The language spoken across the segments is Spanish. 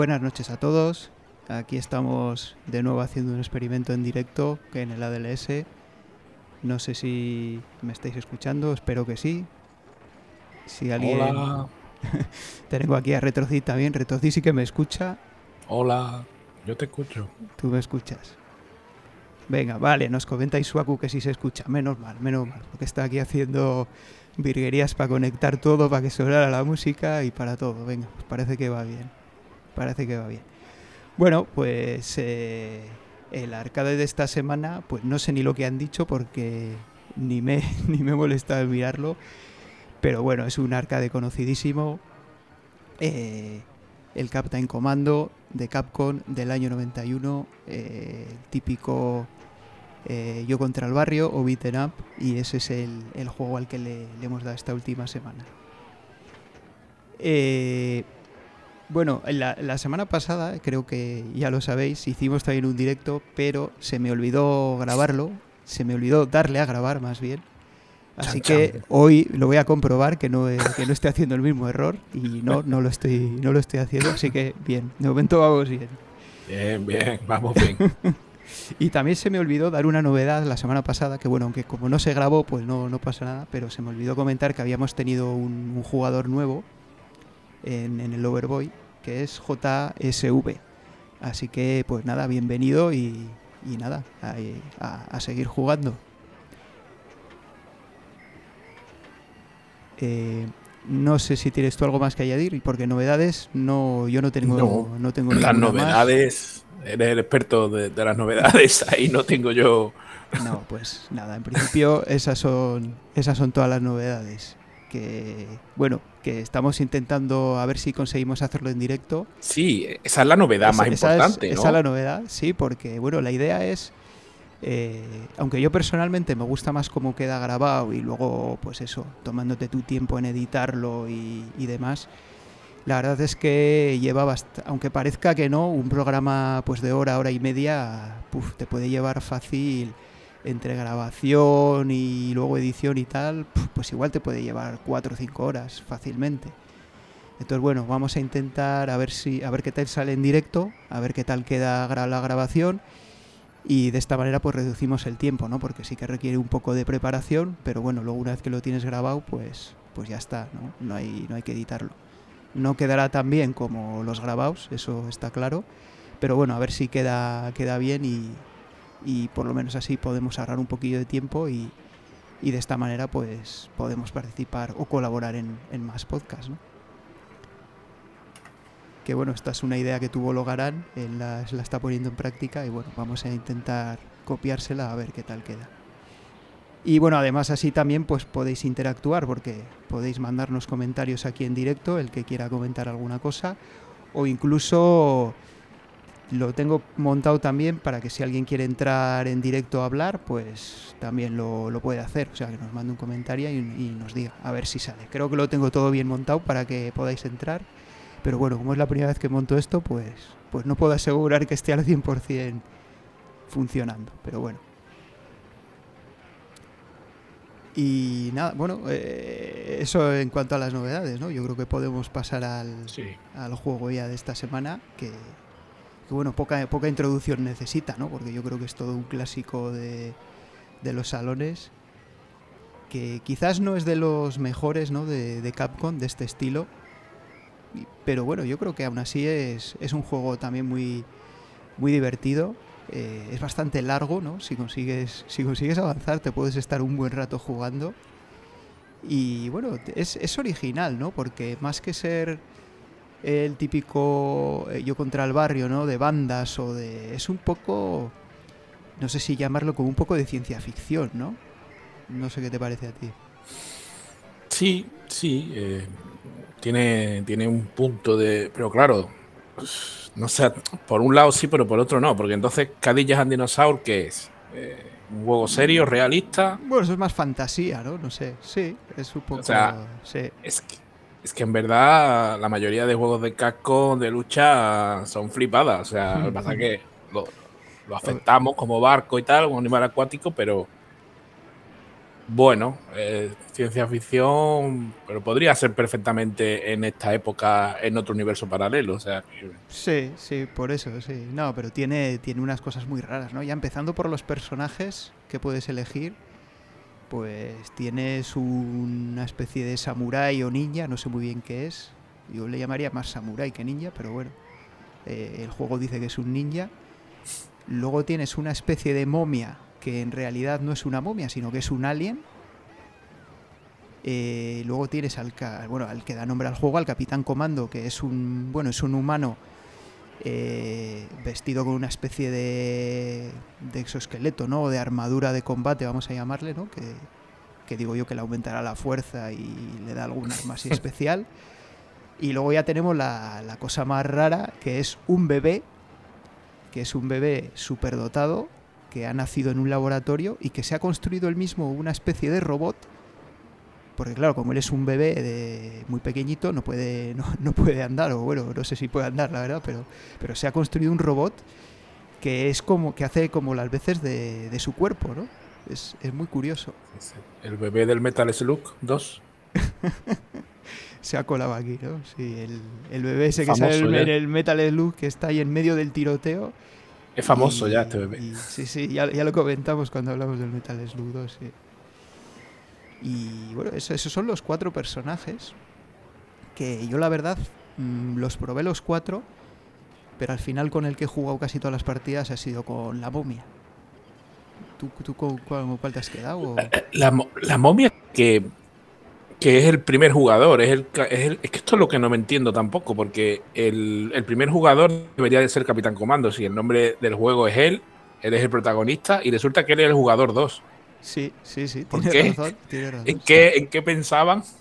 Buenas noches a todos. Aquí estamos de nuevo haciendo un experimento en directo en el ADLS. No sé si me estáis escuchando, espero que sí. Si alguien. Hola. Tengo aquí a Retrocid también. Retrocid sí que me escucha. Hola, yo te escucho. Tú me escuchas. Venga, vale, nos comenta Isuaku que sí se escucha. Menos mal, menos mal. Porque está aquí haciendo virguerías para conectar todo, para que sonara la música y para todo. Venga, pues parece que va bien. Parece que va bien. Bueno, pues eh, el arcade de esta semana, pues no sé ni lo que han dicho porque ni me, ni me en mirarlo. Pero bueno, es un arcade conocidísimo. Eh, el Captain Commando de Capcom del año 91. eh, el típico eh, Yo contra el barrio o Beaten Up. Y ese es el, el juego al que le, hemos dado esta última semana. Bueno, la, la semana pasada, creo que ya lo sabéis, hicimos también un directo, pero se me olvidó grabarlo. Se me olvidó darle a grabar más bien. Así que hoy lo voy a comprobar que no, he- que no estoy haciendo el mismo error y no, no, lo estoy, no lo estoy haciendo, así que bien, de momento vamos bien. Bien, bien, vamos bien. Y también se me olvidó dar una novedad la semana pasada, que bueno, aunque como no se grabó, pues no, no pasa nada, pero se me olvidó comentar que habíamos tenido un, un jugador nuevo en, en el Overboy, que es JSV. Así que pues nada, bienvenido y, y nada, a, a- a seguir jugando. Eh, no sé si tienes tú algo más que añadir, porque novedades no, yo no tengo, No, no, tengo Las más. novedades, eres el experto de, de las novedades, ahí no tengo yo. No, pues nada, en principio esas son, esas son todas las novedades. Que, bueno, que estamos intentando a ver si conseguimos hacerlo en directo. Sí, esa es la novedad más Esa- esa es- importante, esa es la novedad, sí, porque, bueno, la idea es, eh, aunque yo personalmente me gusta más cómo queda grabado y luego, pues eso, tomándote tu tiempo en editarlo y, y demás, la verdad es que lleva aunque parezca que no, un programa pues de hora, hora y media, te puede llevar fácil entre grabación y luego edición y tal, pues igual te puede llevar cuatro o cinco horas fácilmente. Entonces bueno, vamos a intentar a ver si a ver qué tal sale en directo, a ver qué tal queda la grabación y de esta manera pues reducimos el tiempo, ¿no? Porque sí que requiere un poco de preparación, pero bueno, luego una vez que lo tienes grabado, pues pues ya está, ¿no? No hay no hay que editarlo. No quedará tan bien como los grabados, eso está claro, pero bueno, a ver si queda queda bien y, y por lo menos así podemos ahorrar un poquillo de tiempo y, y de esta manera pues podemos participar o colaborar en, más podcasts. Que bueno, esta es una idea que tuvo Logarán, él la, la está poniendo en práctica y bueno, vamos a intentar copiársela a ver qué tal queda. Y bueno, además así también pues podéis interactuar porque podéis mandarnos comentarios aquí en directo, el que quiera comentar alguna cosa, o incluso lo tengo montado también para que si alguien quiere entrar en directo a hablar, pues también lo, lo puede hacer. O sea, que nos mande un comentario y, y nos diga, a ver si sale. Creo que lo tengo todo bien montado para que podáis entrar. Pero bueno, como es la primera vez que monto esto, pues, pues no puedo asegurar que esté al 100% funcionando. Pero bueno. Y nada, bueno, eh, eso en cuanto a las novedades, ¿no? Yo creo que podemos pasar al, Sí. al juego ya de esta semana, que, que, bueno, poca, poca introducción necesita, ¿no? Porque yo creo que es todo un clásico de, de los salones, que quizás no es de los mejores, ¿no? De, de Capcom, de este estilo, pero bueno, yo creo que aún así es, es un juego también muy, muy divertido. eh, es bastante largo, ¿no? Si consigues, si consigues avanzar, te puedes estar un buen rato jugando. Y bueno, es, es original, ¿no? Porque más que ser el típico eh, yo contra el barrio, ¿no? De bandas o de... Es un poco... No sé si llamarlo como un poco de ciencia ficción, ¿no? No sé qué te parece a ti. Sí, sí. eh, tiene, tiene un punto de. Pero claro, no sé, por un lado sí, pero por otro no. Porque entonces, Cadillas and Dinosaur, ¿qué es? Eh, ¿Un juego serio, realista? Bueno, eso es más fantasía, ¿no? No sé. Sí, es un poco... sea, sí. Es que, es que en verdad la mayoría de juegos de casco de lucha son flipadas. O sea, lo que pasa es que lo, lo aceptamos como barco y tal, un animal acuático, pero bueno, eh, ciencia ficción, pero podría ser perfectamente en esta época en otro universo paralelo. O sea, Sí, sí, por eso, sí. No, pero tiene, tiene unas cosas muy raras, ¿no? Ya empezando por los personajes que puedes elegir, pues tienes una especie de samurái o ninja, no sé muy bien qué es. Yo le llamaría más samurái que ninja, pero bueno. Eh, el juego dice que es un ninja. Luego tienes una especie de momia que en realidad no es una momia, sino que es un alien. Eh, luego tienes al, bueno, al que da nombre al juego, al Capitán Comando, que es un, bueno, es un humano eh, vestido con una especie de, de, exoesqueleto, ¿no? O de armadura de combate, vamos a llamarle, ¿no? Que, que digo yo que le aumentará la fuerza y le da algún arma así especial. Y luego ya tenemos la, la cosa más rara, que es un bebé, que es un bebé superdotado, que ha nacido en un laboratorio y que se ha construido él mismo una especie de robot. Porque claro, como él es un bebé de muy pequeñito, no puede, no, no, puede andar, o bueno, no sé si puede andar, la verdad, pero, pero se ha construido un robot que es como, que hace como las veces de, de su cuerpo, ¿no? Es, es, muy curioso. El bebé del Metal Slug 2. se ha colado aquí, ¿no? Sí, el, el bebé ese que sale en el Metal Slug que está ahí en medio del tiroteo es famoso y, ya este bebé. Y, sí, sí, ya, ya, lo comentamos cuando hablamos del Metal Slug 2. Sí. Y bueno, eso, esos son los cuatro personajes. Que yo la verdad mmm, los probé los cuatro, pero al final con el que he jugado casi todas las partidas ha sido con la momia. ¿Tú, tú con, cuál, cuál, te has quedado? La, la momia que que es el primer jugador. Es, el, es, el, es, que esto es lo que no me entiendo tampoco, porque el, el, primer jugador debería de ser Capitán Comando. Si el nombre del juego es él, él es el protagonista y resulta que él es el jugador 2. Sí, sí, sí. ¿Por qué? Razón, razón, ¿En, qué, ¿En qué pensaban?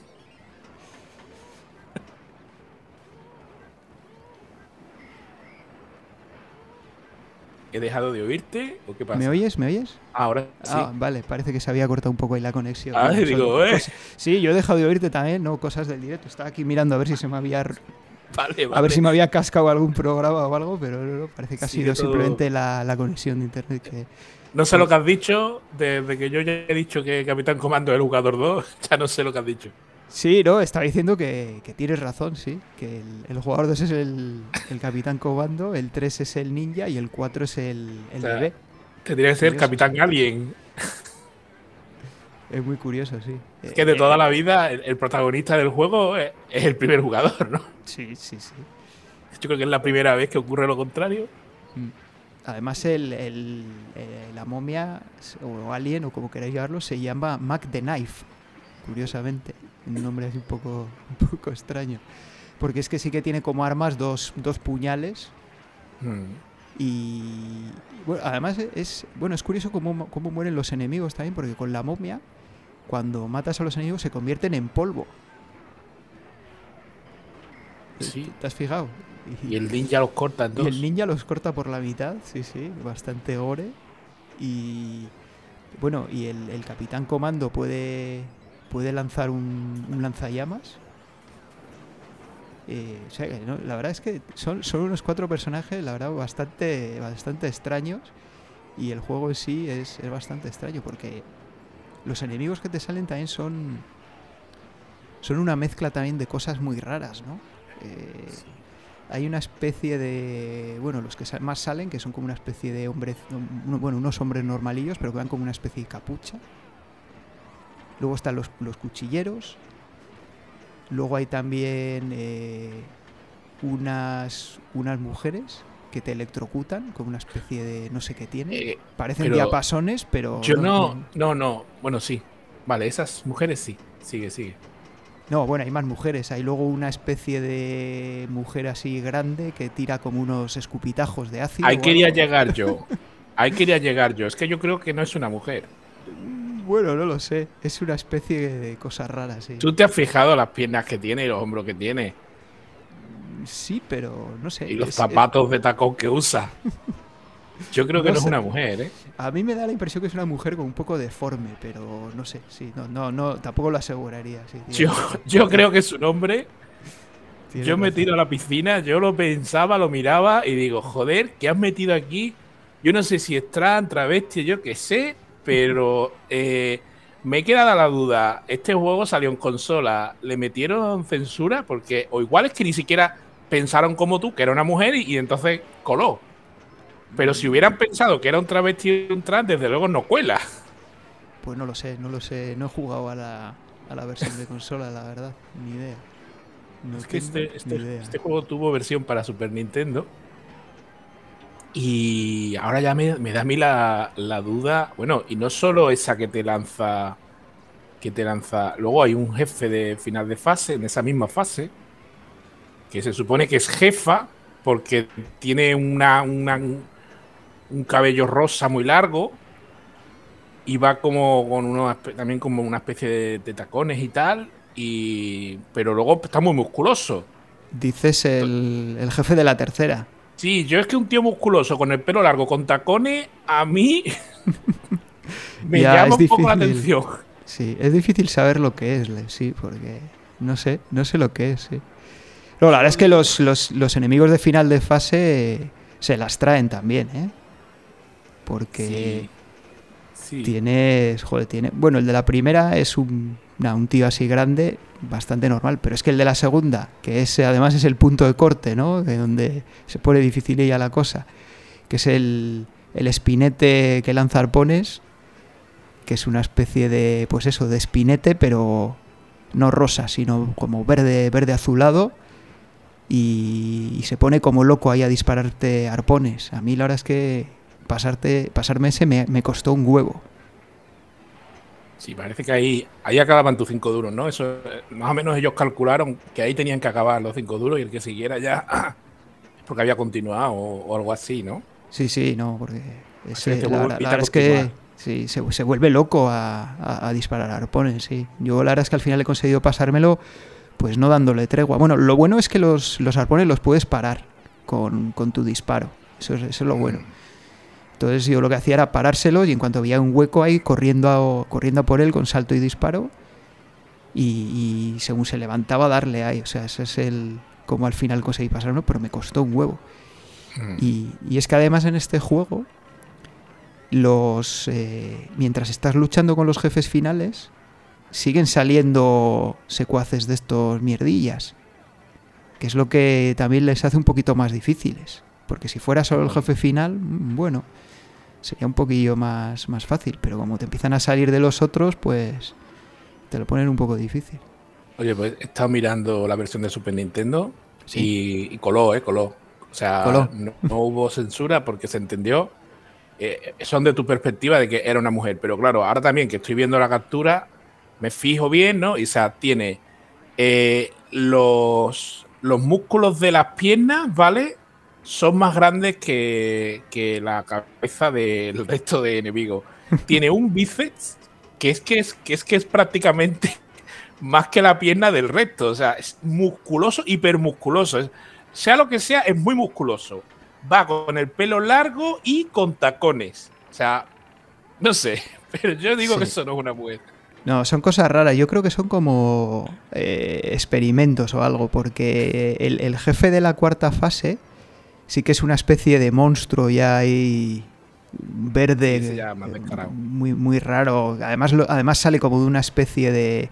¿He dejado de oírte o qué pasa? ¿Me oyes? ¿Me oyes? Ahora sí. Ah, vale, parece que se había cortado un poco ahí la conexión. Ah, ¿no? digo, eh. Cosas... Sí, yo he dejado de oírte también, no cosas del directo. Estaba aquí mirando a ver si se me había. Vale, vale. A ver si me había cascado algún programa o algo, pero no, no parece que ha sido todo... simplemente la, la, conexión de internet que. No sé lo que has dicho, desde que yo ya he dicho que Capitán Comando es el jugador 2, ya no sé lo que has dicho. Sí, no, estaba diciendo que, que tienes razón, sí. Que el, el jugador 2 es el, el, Capitán Comando, el 3 es el ninja y el 4 es el, el O sea, bebé. Tendría que ser Capitán Alien. Es muy curioso, sí. Es que de toda la vida el, el protagonista del juego es, es, el primer jugador, ¿no? Sí, sí, sí. Yo creo que es la primera vez que ocurre lo contrario. Mm. Además, el, el, eh, la momia o alien, o como queráis llamarlo, se llama Mac the Knife, curiosamente. Un nombre así un poco, un poco extraño. Porque es que sí que tiene como armas dos, dos puñales. Mm. Y bueno, además es, bueno, es curioso cómo, cómo mueren los enemigos también, porque con la momia, cuando matas a los enemigos, se convierten en polvo. Sí. ¿Te has fijado? Y el ninja los corta en dos. Y el ninja los corta por la mitad, sí, sí, bastante gore. Y bueno, y el, el capitán comando puede, puede lanzar un, un lanzallamas. Eh, o sea, ¿no? la verdad es que son, son unos cuatro personajes, la verdad, bastante, bastante extraños. Y el juego en sí es, es bastante extraño porque los enemigos que te salen también son, son una mezcla también de cosas muy raras, ¿no? Eh, sí. Hay una especie de bueno los que más salen que son como una especie de hombres bueno unos hombres normalillos pero que van como una especie de capucha luego están los, los cuchilleros luego hay también eh, unas unas mujeres que te electrocutan con una especie de no sé qué tiene Eh, parecen pero diapasones pero Yo no, no, no. Bueno, sí. Vale, esas mujeres sí. Sigue, sigue. No, bueno, hay más mujeres. Hay luego una especie de mujer así grande que tira como unos escupitajos de ácido. Ahí quería llegar yo. Ahí quería llegar yo. Es que yo creo que no es una mujer. Bueno, no lo sé. Es una especie de cosas raras, sí. ¿Tú te has fijado las piernas que tiene y los hombros que tiene? Sí, pero no sé. Y los es- zapatos de tacón que usa. Yo creo que No no, es sé. una mujer, ¿eh? a mí me da la impresión que es una mujer con un poco deforme, pero no sé. Sí, no, no, no tampoco lo aseguraría. Sí, Yo, yo creo que su nombre. tiene Yo me tiro a la piscina, yo lo pensaba, lo miraba y digo, joder, ¿qué has metido aquí? Yo no sé si es trans, travesti, yo qué sé, pero eh, me queda la duda. ¿Este juego salió en consola? ¿Le metieron censura? Porque, o igual es que ni siquiera pensaron como tú, que era una mujer, y, entonces coló. Pero si hubieran pensado que era un travesti y un trans, desde luego no cuela. Pues no lo sé, no lo sé. No he jugado a la, a la versión de consola, la verdad. Ni idea. es que este, este, este, juego tuvo versión para Super Nintendo. Y ahora ya me, da a mí la, la, duda. Bueno, y no solo esa que te lanza. Que te lanza. Luego hay un jefe de final de fase, en esa misma fase. Que se supone que es jefa. Porque tiene una, un cabello rosa muy largo. Y va como con uno, también como una especie de, tacones y tal. Y, pero luego está muy musculoso. Dices el, el jefe de la tercera. Sí, yo es que un tío musculoso con el pelo largo, con tacones, a mí me llama un poco la atención. Sí, es difícil saber lo que es, sí, porque no sé, no sé lo que es, sí. la verdad es que los, enemigos de final de fase se las traen también, ¿eh? Porque tienes, joder, tiene, bueno, el de la primera es un, un tío así grande, bastante normal. Pero es que el de la segunda, que es además es el punto de corte, ¿no? De donde se pone difícil ya la cosa, que es el, el espinete que lanza arpones, que es una especie de, pues eso, de espinete, pero no rosa, sino como verde, verde azulado. Y, se pone como loco ahí a dispararte arpones. A mí la verdad es que pasarte, pasarme ese me, me costó un huevo. Sí, parece que ahí, ahí acababan tus cinco duros, ¿no? Eso, más o menos ellos calcularon que ahí tenían que acabar los cinco duros y el que siguiera ya porque había continuado o, algo así, ¿no? Sí, sí, no, porque la, verdad es que sí, se, vuelve loco a, disparar arpones, sí. Yo la verdad es que al final he conseguido pasármelo pues no dándole tregua. Bueno, lo bueno es que los, los arpones los puedes parar con, tu disparo. Eso es, eso es lo mm. Entonces yo lo que hacía era parárselo y en cuanto había un hueco ahí, corriendo a, corriendo por él con salto y disparo. Y, según se levantaba, darle ahí. O sea, ese es el. como al final conseguí pasarlo, pero me costó un huevo. Mm. Y, es que además en este juego, los. Eh, mientras estás luchando con los jefes finales, siguen saliendo secuaces de estos mierdillas. Que es lo que también les hace un poquito más difíciles. Porque si fuera solo el jefe final, mm, bueno, sería un poquillo más, más fácil, pero como te empiezan a salir de los otros, pues te lo ponen un poco difícil. Oye, pues he estado mirando la versión de Super Nintendo y, coló, ¿eh? Coló. O sea, no, hubo censura porque se entendió. Eh, son de tu perspectiva de que era una mujer, pero claro, ahora también que estoy viendo la captura, me fijo bien, ¿no? Y o sea, tiene eh, los, los músculos de las piernas, ¿vale? Son más grandes que, la cabeza del resto de enemigos. Tiene un bíceps que es que es, que es que es prácticamente más que la pierna del resto. O sea, es musculoso, hipermusculoso. sea lo que sea, es muy musculoso. Va con el pelo largo y con tacones. O sea, no sé, pero yo digo que eso no es una mujer. No, son cosas raras. Yo creo que son como eh, experimentos o algo, porque el, jefe de la cuarta fase sí que es una especie de monstruo ya ahí verde muy, muy raro. Además, además sale como de una especie de,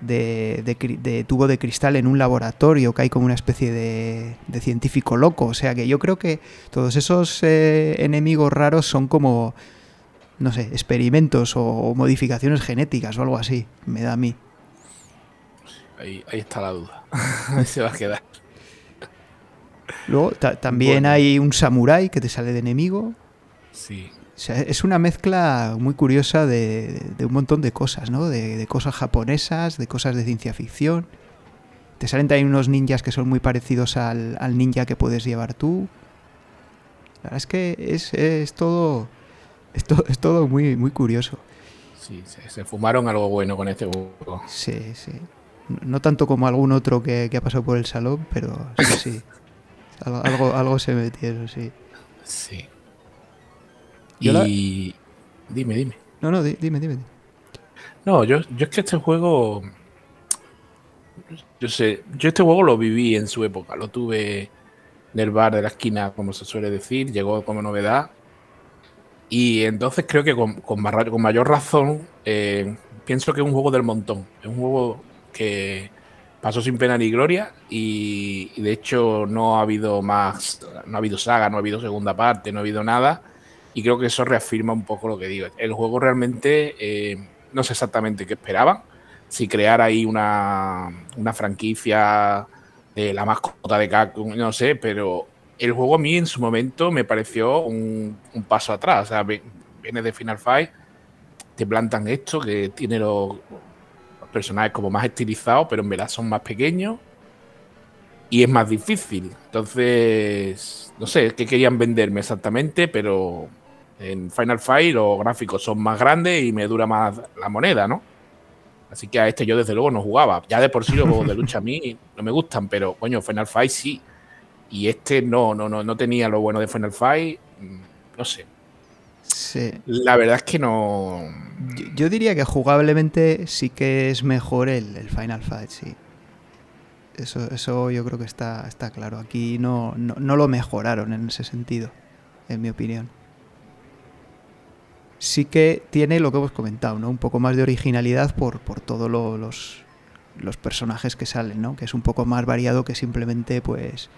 de, tubo de cristal en un laboratorio, que hay como una especie de, científico loco. O sea que yo creo que todos esos eh, enemigos raros son como, no sé, experimentos o, modificaciones genéticas o algo así, me da a mí. Ahí, ahí está la duda. ahí se va a quedar. Luego también hay un samurái que te sale de enemigo. Sí. es una mezcla muy curiosa de, un montón de cosas, ¿no? De, cosas japonesas, de cosas de ciencia ficción. Te salen también unos ninjas que son muy parecidos al, ninja que puedes llevar tú. La verdad es que es, todo, es, es todo muy, muy curioso. Sí, se, fumaron algo bueno con este juego. Sí, sí. No tanto como algún otro que, que ha pasado por el salón, pero sí, sí. Algo, algo, se metieron, sí. Sí. y... Dime, dime. No, no, dime, dime. No, yo, yo es que este juego... Yo sé, yo este juego lo viví en su época, lo tuve en el bar de la esquina, como se suele decir, llegó como novedad. Y entonces creo que con, con, mayor razón eh, pienso que es un juego del montón. Es un juego que pasó sin pena ni gloria y, de hecho no ha habido más, no ha habido saga, no ha habido segunda parte, no ha habido nada. Y creo que eso reafirma un poco lo que digo. El juego realmente eh, no sé exactamente qué esperaban. Si crear ahí una, una franquicia de la mascota de Capcom, no sé, pero el juego a mí en su momento me pareció un, paso atrás. O sea, viene de Final Fight, te plantan esto, que tiene los, personajes como más estilizados, pero en verdad son más pequeños y es más difícil. Entonces, no sé qué querían venderme exactamente, pero en Final Fight los gráficos son más grandes y me dura más la moneda, ¿no? Así que a este yo desde luego no jugaba. Ya de por sí los juegos de lucha a mí no me gustan, pero coño, Final Fight sí. Y este no, no, no, no tenía lo bueno de Final Fight. Mm, no sé. Sí. La verdad es que no. Yo, diría que jugablemente sí que es mejor el, Final Fight, sí. Eso, eso yo creo que está, está claro. Aquí no, no, lo mejoraron en ese sentido, en mi opinión. Sí que tiene lo que hemos comentado, ¿no? Un poco más de originalidad por, por todos los, los personajes que salen, ¿no? Que es un poco más variado que simplemente, pues,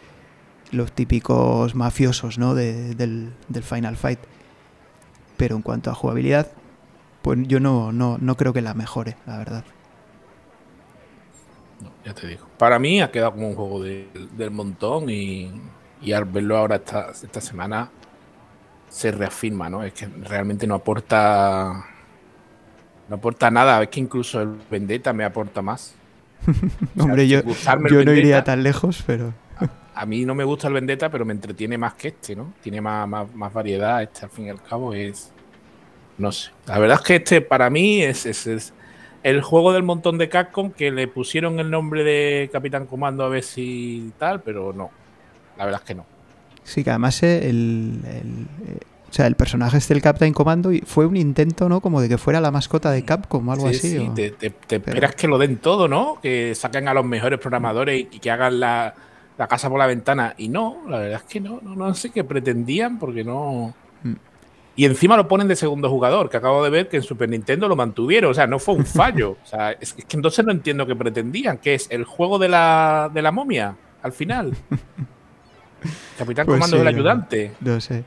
los típicos mafiosos, ¿no? del, del Final Fight. Pero en cuanto a jugabilidad, pues yo no, no, no creo que la mejore, la verdad. ya te digo. Para mí ha quedado como un juego del montón y, al verlo ahora esta, esta semana se reafirma, ¿no? Es que realmente no aporta no aporta nada, es que incluso el Vendetta me aporta más. Hombre, yo, yo no iría tan lejos, pero... a, mí no me gusta el Vendetta, pero me entretiene más que este, ¿no? Tiene más, más, más variedad, este al fin y al cabo es, no sé. La verdad es que este para mí es, es, el juego del montón de Capcom que le pusieron el nombre de Capitán Comando a ver si tal, pero no. La verdad es que no. Sí, que además eh, el, eh, o sea, el personaje este del Captain Commando fue un intento, ¿no? Como de que fuera la mascota de Capcom o algo así. Sí, te, esperas que lo den todo, ¿no? Que saquen a los mejores programadores y que hagan la, la, casa por la ventana. Y no, la verdad es que no, no, no sé qué pretendían porque no. Y encima lo ponen de segundo jugador, que acabo de ver que en Super Nintendo lo mantuvieron. O sea, no fue un fallo. O sea, es, que entonces no entiendo qué pretendían, que es el juego de la, de la momia, al final. Capitán pues Comando es el ayudante. No sé.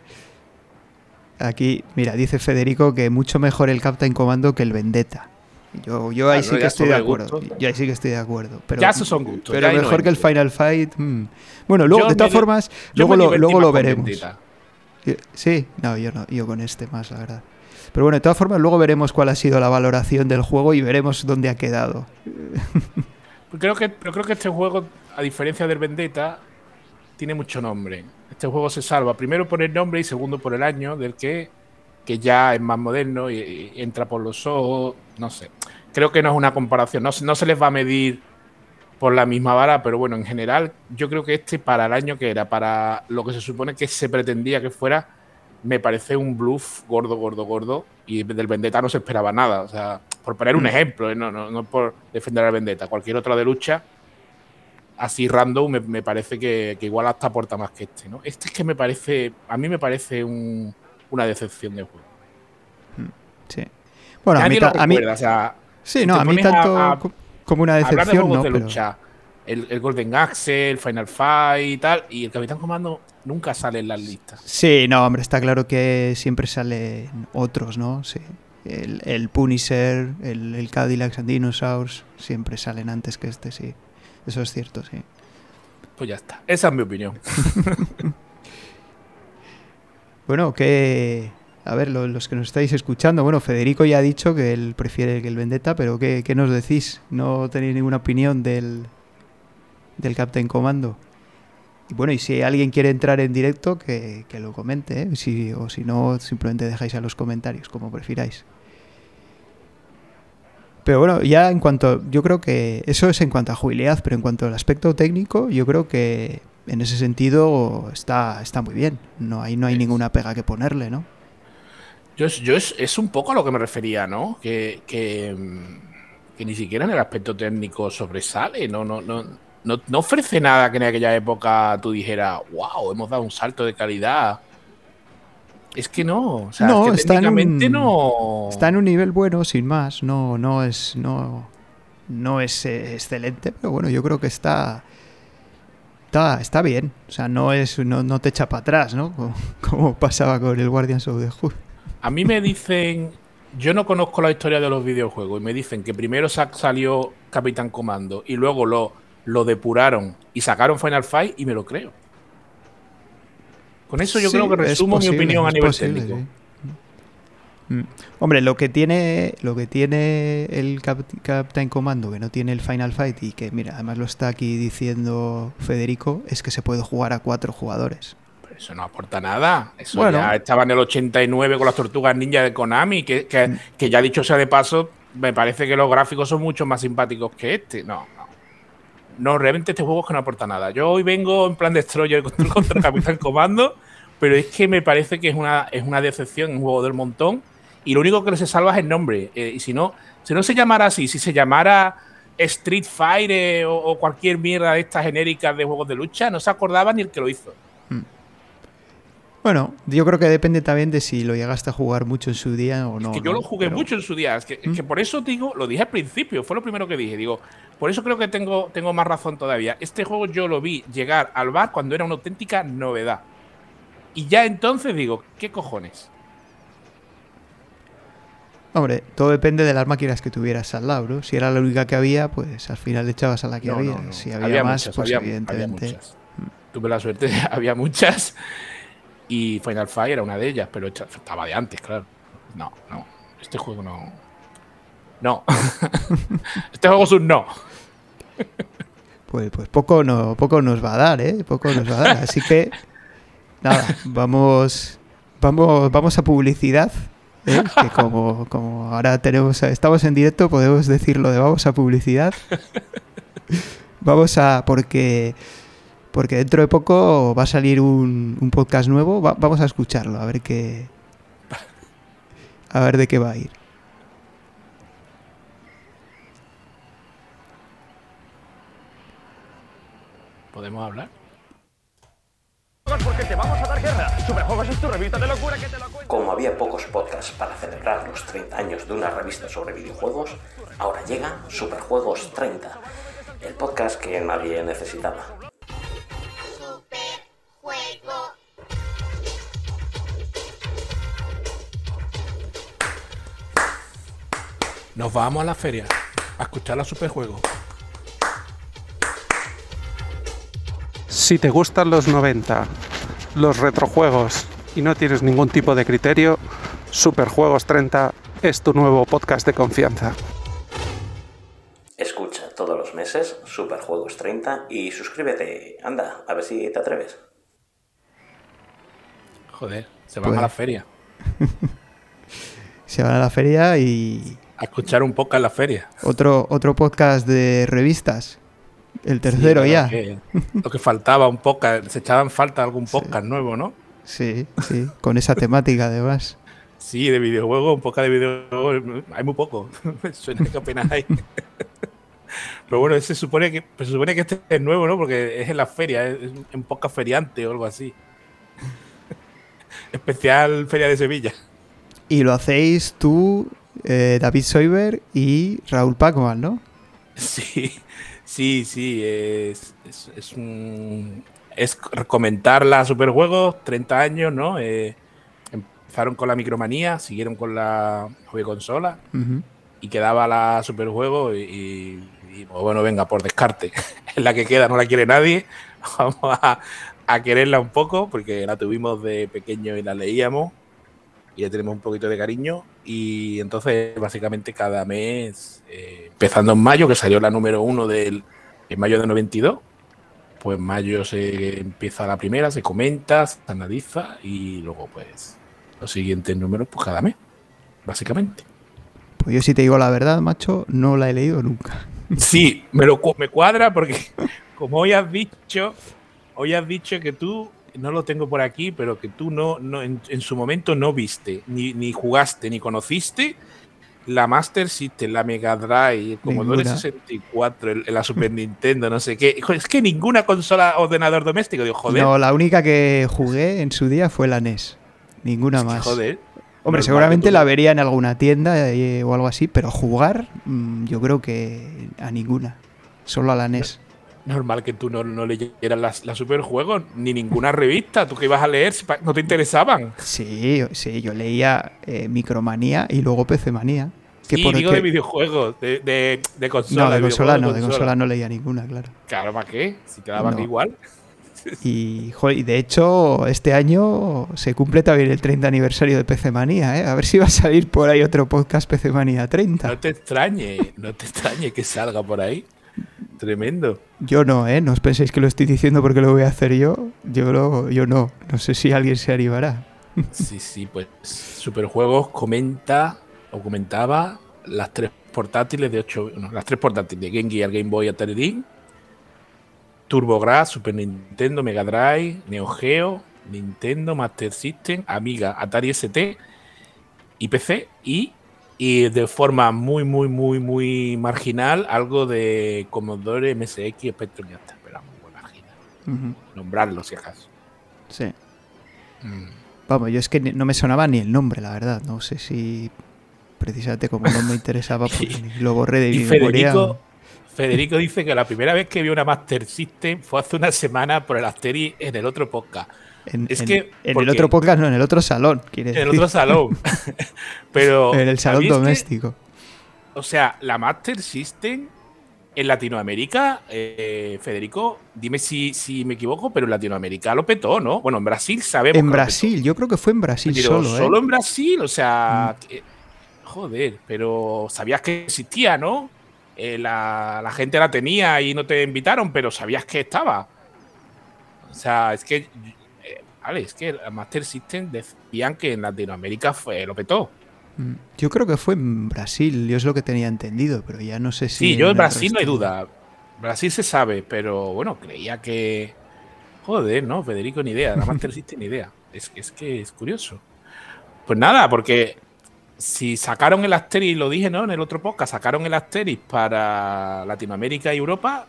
Aquí, mira, dice Federico que mucho mejor el Captain Commando que el Vendetta. Yo, yo ahí sí que estoy de acuerdo. Yo ahí sí que estoy de acuerdo. Pero, ya esos son gustos. Pero mejor que el Final Fight. Mm. Bueno, luego, de todas formas, luego lo, luego lo veremos. Sí, no, yo no, yo con este más, la verdad. Pero bueno, de todas formas, luego veremos cuál ha sido la valoración del juego y veremos dónde ha quedado. creo que, pero creo que este juego, a diferencia del Vendetta, tiene mucho nombre. Este juego se salva primero por el nombre y segundo por el año del que, que ya es más moderno y, entra por los ojos. No sé. Creo que no es una comparación. No, no se les va a medir por la misma vara, pero bueno, en general yo creo que este para el año que era, para lo que se supone que se pretendía que fuera, me parece un bluff gordo, gordo, gordo, y del Vendetta no se esperaba nada. O sea, por poner un mm. ejemplo, ¿eh? no, no, no, por defender al Vendetta, cualquier otra de lucha, así random, me, parece que, igual hasta aporta más que este, ¿no? Este es que me parece, a mí me parece una decepción de juego. Mm, sí. Bueno, a mí, a mí, o sea, sí, no, a mí tanto como una decepción. no, de lucha, el, Golden Axe, el Final Fight y tal, y el Capitán Comando nunca sale en las listas. Sí, no, hombre, está claro que siempre salen otros, ¿no? Sí. El, el Punisher, el, el Cadillac and Dinosaurs, siempre salen antes que este, sí. Eso es cierto, sí. Pues ya está. Esa es mi opinión. bueno, que a ver, los que nos estáis escuchando, bueno, Federico ya ha dicho que él prefiere que el Vendetta, pero ¿qué, nos decís? ¿No tenéis ninguna opinión del, del Captain Comando? Y bueno, y si alguien quiere entrar en directo, que, lo comente, ¿eh? si, o si no, simplemente dejáis a los comentarios, como prefiráis. Pero bueno, ya en cuanto, yo creo que eso es en cuanto a jubilidad, pero en cuanto al aspecto técnico, yo creo que en ese sentido está, está muy bien. No hay, no hay ninguna pega que ponerle, ¿no? Yo, es, un poco a lo que me refería, ¿no? Que, que, ni siquiera en el aspecto técnico sobresale, no, no, no, no, ofrece nada que en aquella época tú dijeras, wow, hemos dado un salto de calidad. es que no. O sea, no, está en un, no. Está en un nivel bueno, sin más. No, no es. No, no es eh, excelente, pero bueno, yo creo que está. Está, está bien. O sea, no es. No, no te echa para atrás, ¿no? Como, pasaba con el Guardians of the Hood. A mí me dicen. Yo no conozco la historia de los videojuegos y me dicen que primero salió Capitán Comando y luego lo, lo depuraron y sacaron Final Fight y me lo creo. Con eso yo creo que resumo mi opinión a nivel técnico. Mm. Hombre, lo que tiene lo que tiene el Captain Commando, que no tiene el Final Fight y que, mira, además lo está aquí diciendo Federico, es que se puede jugar a cuatro jugadores. Eso no aporta nada. Eso ya estaba en el 89 con las tortugas ninja de Konami, que, que, mm. que ya dicho sea de paso, me parece que los gráficos son mucho más simpáticos que este. No, no, realmente este juego es que no aporta nada. Yo hoy vengo en plan Destroyer contra, contra el Capitán Comando, pero es que me parece que es una, es una decepción, un juego del montón. Y lo único que se salva es el nombre. Eh, y si no, si no se llamara así, si se llamara Street Fighter o, cualquier mierda de estas genéricas de juegos de lucha, no se acordaba ni el que lo hizo. Hmm. Bueno, yo creo que depende también de si lo llegaste a jugar mucho en su día o no. Es que yo lo jugué mucho en su día. Es que, que, hmm. por eso digo, lo dije al principio, fue lo primero que dije. Digo, por eso creo que tengo, tengo más razón todavía. Este juego yo lo vi llegar al bar cuando era una auténtica novedad. Y ya entonces digo, ¿qué cojones? Hombre, todo depende de las máquinas que tuvieras al lado, Si era la única que había, pues al final le echabas a la que había. Si había, más, pues evidentemente. Tuve la suerte, había muchas. Y Final Fire era una de ellas, pero estaba de antes, claro. No, no. Este juego no. No. este juego es un no. Pues, pues poco, no, poco nos va a dar, ¿eh? Poco nos va a dar. Así que, nada, vamos, vamos, vamos a publicidad. ¿eh? Que como, como ahora tenemos, estamos en directo, podemos decirlo de vamos a publicidad. Vamos a, porque, porque dentro de poco va a salir un, un podcast nuevo. vamos a escucharlo, a ver qué, a ver de qué va a ir. ¿Podemos hablar? Como había pocos podcasts para celebrar los 30 años de una revista sobre videojuegos, ahora llega Superjuegos 30, el podcast que nadie necesitaba. Nos vamos a la feria a escuchar la Superjuegos. Si te gustan los 90, los retrojuegos y no tienes ningún tipo de criterio, Superjuegos 30 es tu nuevo podcast de confianza. Escucha todos los meses Superjuegos 30 y suscríbete. Anda, a ver si te atreves. Joder, se van a la pues- feria. se van a la feria y... A escuchar un podcast en la feria. Otro, otro podcast de revistas el tercero ya. lo que faltaba un poco, se echaban falta algún podcast nuevo, ¿no? Sí, sí, con esa temática además. Sí, de videojuegos, un podcast de videojuegos, hay muy poco. Suena que apenas hay. Pero bueno, se supone que se supone que este es nuevo, ¿no? Porque es en la feria, es un podcast feriante o algo así. Especial Feria de Sevilla. Y lo hacéis tú, eh, David Soiber y Raúl Pacman, ¿no? Sí, Sí, sí, es, es, un, es comentar la Superjuegos, 30 años, ¿no? Eh, empezaron con la micromanía, siguieron con la consola y quedaba la Superjuego y, y, pues, bueno, venga, por descarte, es la que queda, no la quiere nadie, vamos a, a quererla un poco porque la tuvimos de pequeño y la leíamos y ya tenemos un poquito de cariño. Y entonces, básicamente, cada mes, eh, empezando en mayo, que salió la número uno del en mayo de 92, pues mayo se empieza la primera, se comenta, se analiza y luego, pues, los siguientes números, pues cada mes, básicamente. Pues yo, si te digo la verdad, macho, no la he leído nunca. Sí, me, lo, me cuadra porque, como hoy has dicho, hoy has dicho que tú no lo tengo por aquí, pero que tú no, no en, su momento no viste, ni, ni, jugaste, ni conociste la Master System, la Mega Drive, el Commodore 64, la Super Nintendo, no sé qué. Es que ninguna consola ordenador doméstico, digo, joder. No, la única que jugué en su día fue la NES. ninguna más. Joder. Hombre, seguramente la vería en alguna tienda eh, o algo así, pero jugar, mm, yo creo que a ninguna. Solo a la NES. Normal que tú no, no leyeras las, las superjuegos ni ninguna revista. Tú que ibas a leer, no te interesaban. Sí, sí, yo leía eh, Micromanía y luego PC Manía. Que sí, digo de videojuegos, de, de, de consola. No, de, consola no, de consola no leía ninguna, claro. Claro, ¿para qué? Si te daban igual. Y, y, de hecho, este año se cumple también el 30 aniversario de PC Manía, ¿eh? A ver si va a salir por ahí otro podcast PC Manía 30. No te extrañe, no te extrañe que salga por ahí. Tremendo. Yo no, ¿eh? No os penséis que lo estoy diciendo porque lo voy a hacer yo. Yo, lo, yo no. No sé si alguien se animará. Sí, sí, pues Superjuegos comenta o comentaba las tres portátiles de 8. No, las tres portátiles de Game Gear, Game Boy, Atari TurboGrafx, Super Nintendo, Mega Drive, Neo Geo, Nintendo, Master System, Amiga, Atari ST y PC. Y y de forma muy, muy, muy, muy marginal, algo de Commodore MSX Spectrum ya está, pero muy marginal. Nombrarlo si acaso. Sí. Mm. Vamos, yo es que no me sonaba ni el nombre, la verdad. No sé si precisamente como no me interesaba, pues lo borré de mi Federico, Federico dice que la primera vez que vio una Master System fue hace una semana por el Asteri en el otro podcast. En, es que, en el otro podcast, no, en el otro salón, En el otro salón. Pero. En el salón doméstico. o sea, la Master System en Latinoamérica, eh, Federico, dime si, si, me equivoco, pero en Latinoamérica lo petó, ¿no? Bueno, en Brasil sabemos. En Brasil, yo creo que fue en Brasil solo. ¿eh? Solo en Brasil, o sea. Mm. joder, pero sabías que existía, ¿no? Eh, la, la, gente la tenía y no te invitaron, pero sabías que estaba. O sea, es que Vale, es que la Master System decían que en Latinoamérica fue, lo petó. Mm, yo creo que fue en Brasil, yo es lo que tenía entendido, pero ya no sé si. Sí, yo en Brasil no hay duda. Brasil se sabe, pero bueno, creía que. Joder, no, Federico, ni idea. La Master System, ni idea. Es, es que es curioso. Pues nada, porque si sacaron el Asterix, lo dije, ¿no? En el otro podcast, sacaron el Asterix para Latinoamérica y Europa,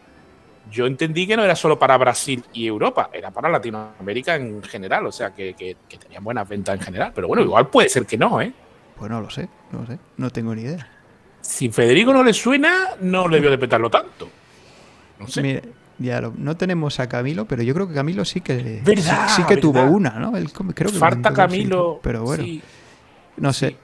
yo entendí que no era solo para Brasil y Europa, era para Latinoamérica en general, o sea que, que, tenían buenas ventas en general. Pero bueno, igual puede ser que no, ¿eh? Pues no lo sé, no lo sé, no tengo ni idea. Si Federico no le suena, no debió de petarlo tanto. No sé. Mire, ya no tenemos a Camilo, pero yo creo que Camilo sí que sí, que tuvo una, ¿no? creo que Falta Camilo. pero bueno, no sé.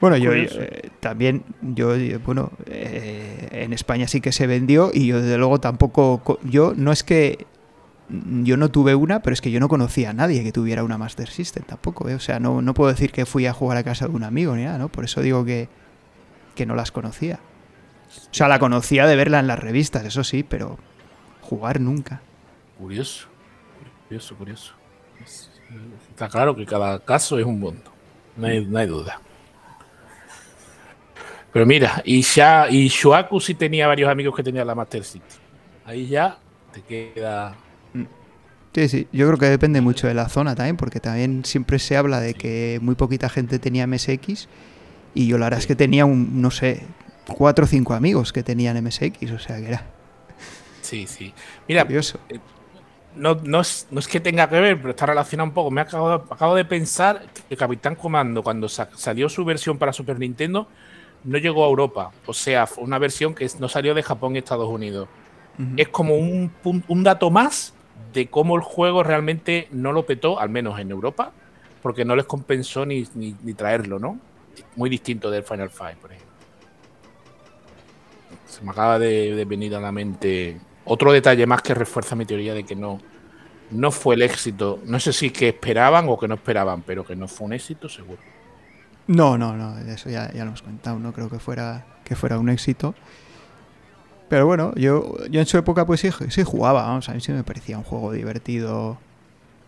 Bueno, yo eh, también, yo, bueno, eh, en España sí que se vendió y yo desde luego tampoco, yo no es que yo no tuve una, pero es que yo no conocía a nadie que tuviera una Master System tampoco, ¿eh? o sea, no, no puedo decir que fui a jugar a casa de un amigo ni nada, ¿no? Por eso digo que, que no las conocía. O sea, la conocía de verla en las revistas, eso sí, pero jugar nunca. Curioso, curioso, curioso. Está claro que cada caso es un mundo, no hay, no hay duda. Pero mira, y ya, y Shuaku sí tenía varios amigos que tenían la Master City. Ahí ya te queda. Sí, sí, yo creo que depende mucho de la zona también, porque también siempre se habla de que muy poquita gente tenía MSX y yo la verdad es que tenía un, no sé, cuatro o cinco amigos que tenían MSX, o sea que era. Sí, sí. Mira, eh, no, no, es, no es que tenga que ver, pero está relacionado un poco. Me acabo, acabo de pensar que Capitán Comando, cuando salió su versión para Super Nintendo, no llegó a Europa. O sea, fue una versión que no salió de Japón y Estados Unidos. Es como un, un, dato más de cómo el juego realmente no lo petó, al menos en Europa, porque no les compensó ni, ni, traerlo, ¿no? Muy distinto del Final Fight, por ejemplo. Se me acaba de, venir a la mente otro detalle más que refuerza mi teoría de que no, no fue el éxito. No sé si que esperaban o que no esperaban, pero que no fue un éxito, seguro. No, no, no, eso ya, ya lo hemos contado, no creo que fuera, que fuera un éxito. Pero bueno, yo, yo en su época pues sí, sí jugaba, vamos, a mí sí me parecía un juego divertido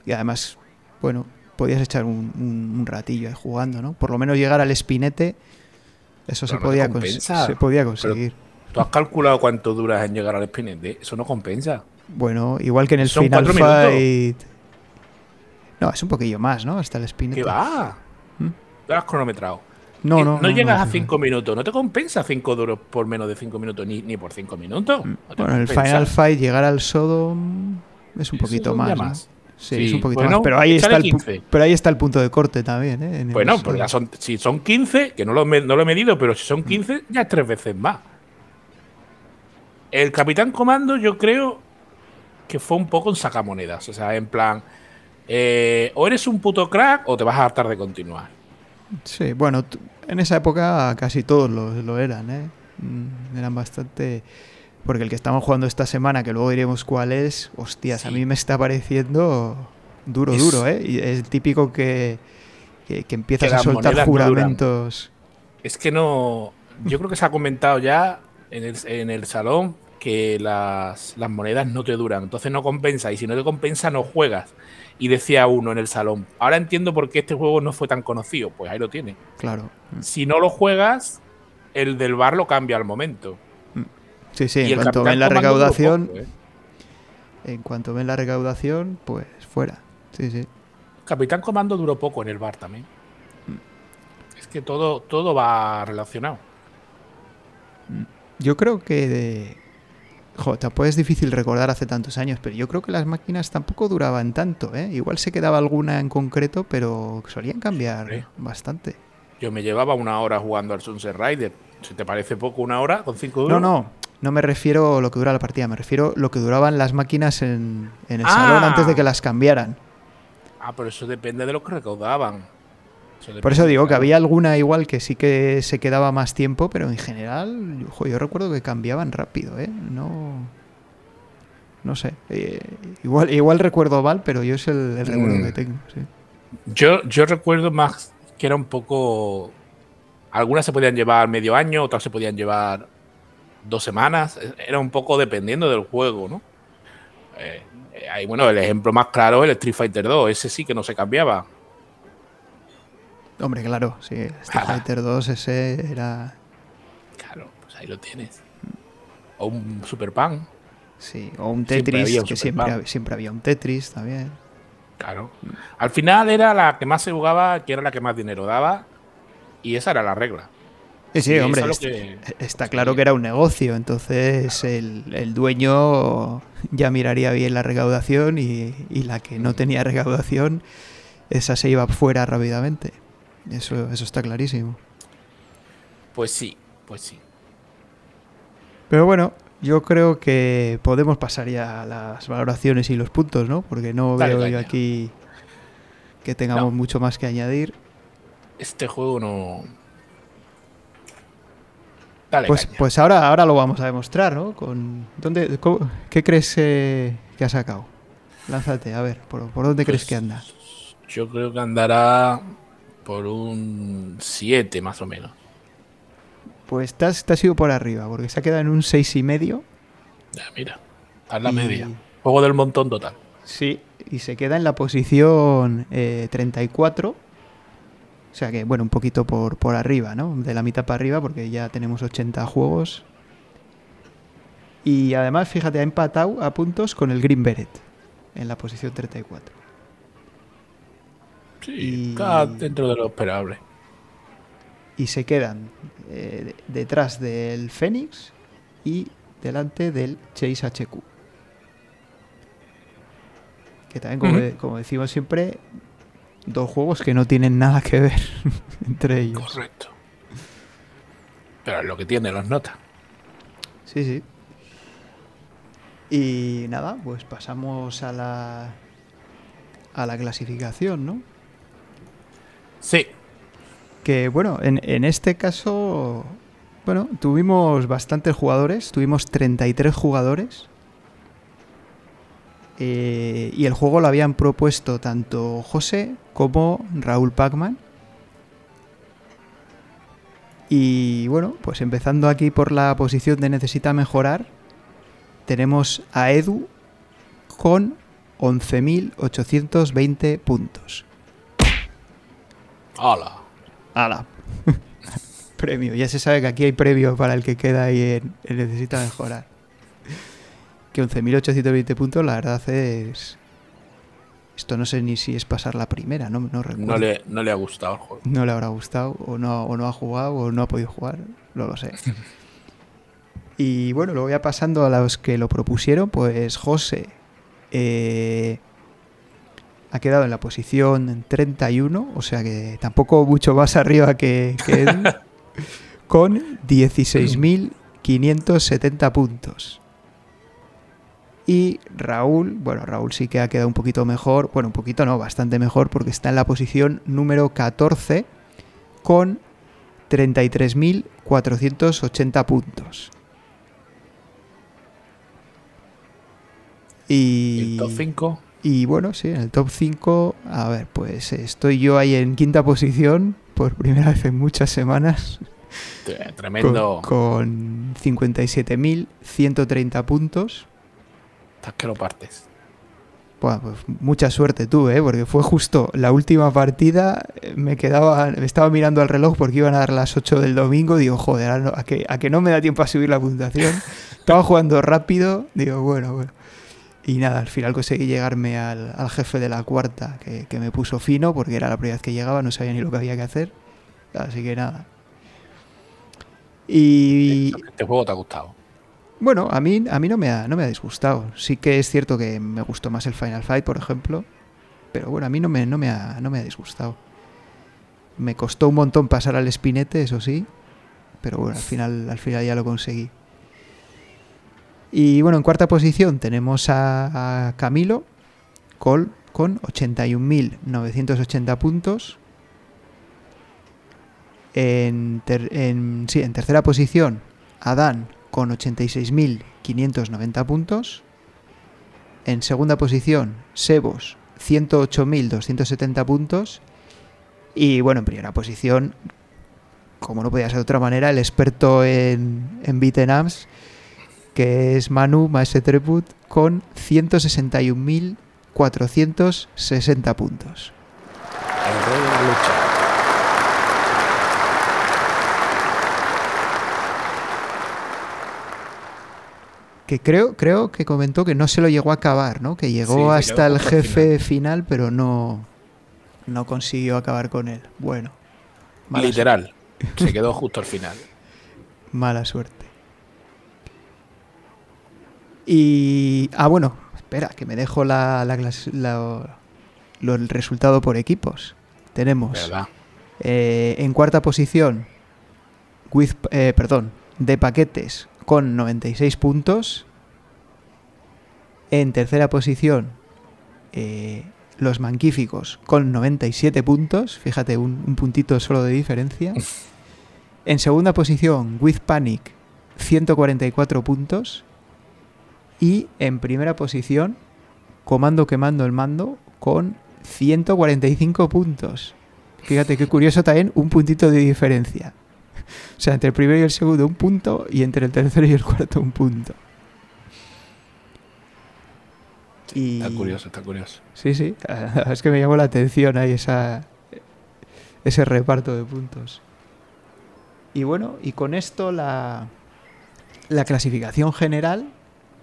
y además, bueno, podías echar un, un, ratillo ahí jugando, ¿no? Por lo menos llegar al espinete, eso se, podía se podía conseguir. ¿Tú has calculado cuánto duras en llegar al espinete? Eso no compensa. Bueno, igual que en el Final Fight... No, es un poquillo más, ¿no? Hasta el espinete. ¿Qué va? Lo has cronometrado. No, no, no, llegas a 5 minutos. No te compensa 5 duros por menos de 5 minutos, ni, ni por 5 minutos. bueno, el Final Fight, llegar al Sodom es un poquito más. Sí, Sí, es un poquito bueno, más. Pero ahí, está el, pu- 15. pero ahí está el punto de corte también, ¿eh? En Bueno, pues ya son, si son 15, que no lo, no lo he medido, pero si son 15, ya es tres veces más. El Capitán Comando, yo creo que fue un poco en sacamonedas. O sea, en plan, eh, o eres un puto crack o te vas a hartar de continuar. Sí, bueno, en esa época casi todos lo, lo eran, ¿eh? Mm, Eran bastante... Porque el que estamos jugando esta semana, que luego diremos cuál es, hostias, a Sí. mí me está pareciendo duro, Es- duro, ¿eh? Y es típico que, que, que empiezas Que a soltar monedas no juramentos. Es que no. Yo creo que se ha comentado ya en el, en el salón que las, las monedas no te duran. Entonces no compensa. Y si no te compensa, no juegas. Y decía uno en el salón. Ahora entiendo por qué este juego no fue tan conocido. Pues ahí lo tiene. Claro. Si no lo juegas, el del bar lo cambia al momento. Sí, sí, Y en cuanto ven la recaudación, poco, ¿eh? en cuanto ven la recaudación, pues fuera. Sí, sí. Capitán Comando duró poco en el bar también. Mm. Es que todo, todo va relacionado. Yo creo que de... Jo, tampoco es difícil recordar hace tantos años, pero yo creo que las máquinas tampoco duraban tanto, ¿eh? Igual se quedaba alguna en concreto, pero solían cambiar Sí. bastante. Yo me llevaba una hora jugando al Sunset Rider. Si te parece poco una hora con cinco No, euros. no, no me refiero a lo que dura la partida, me refiero a lo que duraban las máquinas en, en el Ah. salón antes de que las cambiaran. Ah, pero eso depende de lo que recaudaban. Eso Por eso digo que había alguna igual que sí que se quedaba más tiempo, pero en general, jo, yo recuerdo que cambiaban rápido, ¿eh? No. No sé. eh, igual, igual recuerdo mal, pero yo es el, el recuerdo Mm. que tengo. sí. Yo, yo recuerdo más que era un poco. Algunas se podían llevar medio año, otras se podían llevar dos semanas. Era un poco dependiendo del juego, ¿no? Eh, eh, ahí, bueno, el ejemplo más claro es el Street Fighter 2. Ese sí que no se cambiaba. Hombre, claro, sí. Street Fighter 2 ese era. Claro, pues ahí lo tienes. O un Super Pan, Sí, o un Tetris, un que siempre, había un Tetris también. claro. Al final era la que más se jugaba, que era la que más dinero daba. Y esa era la regla. Sí, sí, Y hombre, eso es lo est- que- está claro que era un negocio, entonces el, el dueño ya miraría bien la recaudación y, y la que no tenía recaudación, esa se iba fuera rápidamente. Eso, eso está clarísimo. Pues sí, pues sí. Pero bueno, yo creo que podemos pasar ya a las valoraciones y los puntos, ¿no? Porque no Dale, veo yo aquí que tengamos No. mucho más que añadir. Este juego no. Dale, Pues, caña. pues ahora, ahora lo vamos a demostrar, ¿no? Con, ¿dónde, cómo- ¿Qué crees eh, que ha sacado? Lánzate, a ver, ¿por, por dónde crees Pues, que anda? Yo creo que andará por un 7 más o menos. Pues te has, te has ido por arriba, porque se ha quedado en un seis y medio. Ya, mira. A la Y- media. Juego del montón total. Sí, y se queda en la posición eh, 34. O sea que, bueno, un poquito por, por arriba, ¿no? De la mitad para arriba, porque ya tenemos 80 juegos. Y además, fíjate, ha empatado a puntos con el Green Beret en la posición 34. Sí, Y- está dentro de lo esperable. Y se quedan eh, de- detrás del Fénix y delante del Chase HQ. Que también, como decimos siempre, dos juegos que no tienen nada que ver entre ellos. Correcto. Pero es lo que tiene las notas. Sí, sí. Y nada, pues pasamos a la a la clasificación, ¿no? Sí. Que bueno, en, en este caso, bueno, tuvimos bastantes jugadores, tuvimos 33 jugadores. Eh, y el juego lo habían propuesto tanto José como Raúl Pacman. Y bueno, pues empezando aquí por la posición de necesita mejorar, tenemos a Edu con 11.820 puntos. Hola. ¡Hala! premio. Ya se sabe que aquí hay premio para el que queda en, en Necesita Mejorar. Que 11.820 puntos, la verdad es... Esto no sé ni si es pasar la primera, no, no recuerdo. No le, no le ha gustado el juego. No le habrá gustado, o no, o no ha jugado, o no ha podido jugar, no lo sé. Y bueno, lo voy a pasando a los que lo propusieron, pues José, eh, ha quedado en la posición 31, o sea que tampoco mucho más arriba que, que Edu, con 16.570 puntos. Y Raúl, bueno, Raúl sí que ha quedado un poquito mejor, bueno, un poquito no, bastante mejor, porque está en la posición número 14 con 33.480 puntos. Y, El top 5. Y bueno, sí, en el top 5, a ver, pues estoy yo ahí en quinta posición por primera vez en muchas semanas con, Tremendo. con 57.130 puntos. Estás que lo partes. Buah, pues mucha suerte tú, ¿eh? Porque fue justo la última partida, eh, me quedaba, me estaba mirando al reloj porque iban a dar las 8 del domingo, digo, joder, a, que, a que no me da tiempo a subir la puntuación. estaba jugando rápido, digo, bueno, bueno. Y nada, al final conseguí llegarme al, al jefe de la cuarta, que, que me puso fino porque era la primera vez que llegaba, no sabía ni lo que había que hacer. Así que nada. Y, Este juego te ha gustado. bueno, a mí, a mí no, me ha, no me ha disgustado. Sí que es cierto que me gustó más el Final Fight, por ejemplo. Pero bueno, a mí no me, no me, ha, no me ha disgustado. Me costó un montón pasar al espinete, eso sí. Pero bueno, al final, al final ya lo conseguí. Y bueno, en cuarta posición tenemos a, Camilo Col con 81.980 puntos. En, ter- en- sí, en tercera posición, Adán con 86.590 puntos. En segunda posición, Sebos, 108.270 puntos. Y bueno, en primera posición, como no podía ser de otra manera, el experto en, en beat'em que es Manu Maese Treput, con 161.460 puntos. Que creo, creo que comentó que no se lo llegó a acabar, ¿no? Que llegó Sí, hasta el jefe final. pero no, no consiguió acabar con él. Bueno, Literal. Se quedó justo al final. mala suerte. Y. Ah, bueno, espera, que me dejo la, la lo- el resultado por equipos. Tenemos eh, en cuarta posición, with, eh, perdón, de paquetes con 96 puntos. En tercera posición, eh, los manquíficos con 97 puntos. Fíjate, un, un puntito solo de diferencia. En segunda posición, with panic, 144 puntos. Y en primera posición, comando quemando el mando con 145 puntos. Fíjate qué curioso también, un puntito de diferencia. O sea, entre el primero y el segundo un punto y entre el tercero y el cuarto un punto. Y... Está curioso, está curioso. Sí, sí, es que me llamó la atención ahí esa, ese reparto de puntos. Y bueno, y con esto la, la clasificación general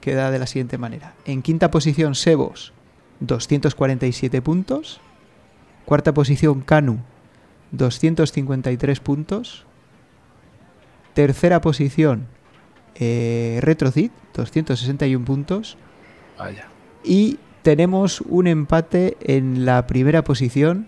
queda de la siguiente manera. En quinta posición Sebos, 247 puntos. Cuarta posición Canu, 253 puntos. Tercera posición eh, Retrocid, 261 puntos. Vaya. Y tenemos un empate en la primera posición